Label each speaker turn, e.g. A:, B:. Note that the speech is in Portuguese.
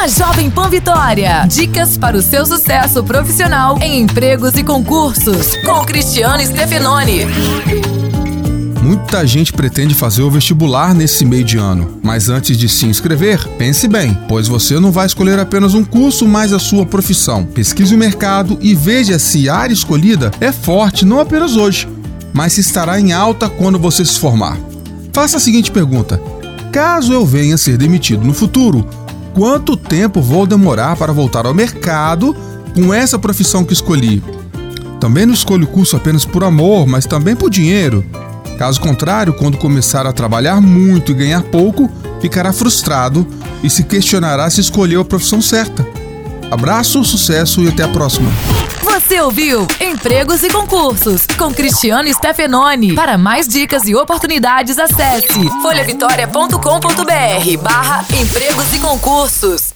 A: na Jovem Pan Vitória. Dicas para o seu sucesso profissional em empregos e concursos, com Cristiano Stefanoni.
B: Muita gente pretende fazer o vestibular nesse meio de ano, mas antes de se inscrever, pense bem, pois você não vai escolher apenas um curso, mas a sua profissão. Pesquise o mercado e veja se a área escolhida é forte não apenas hoje, mas se estará em alta quando você se formar. Faça a seguinte pergunta: caso eu venha a ser demitido no futuro, quanto tempo vou demorar para voltar ao mercado com essa profissão que escolhi? Também não escolho o curso apenas por amor, mas também por dinheiro. Caso contrário, quando começar a trabalhar muito e ganhar pouco, ficará frustrado e se questionará se escolheu a profissão certa. Abraço, sucesso e até a próxima.
A: Você ouviu Empregos e Concursos com Cristiano Stefanoni. Para mais dicas e oportunidades, acesse folhavitória.com.br barra empregos e concursos.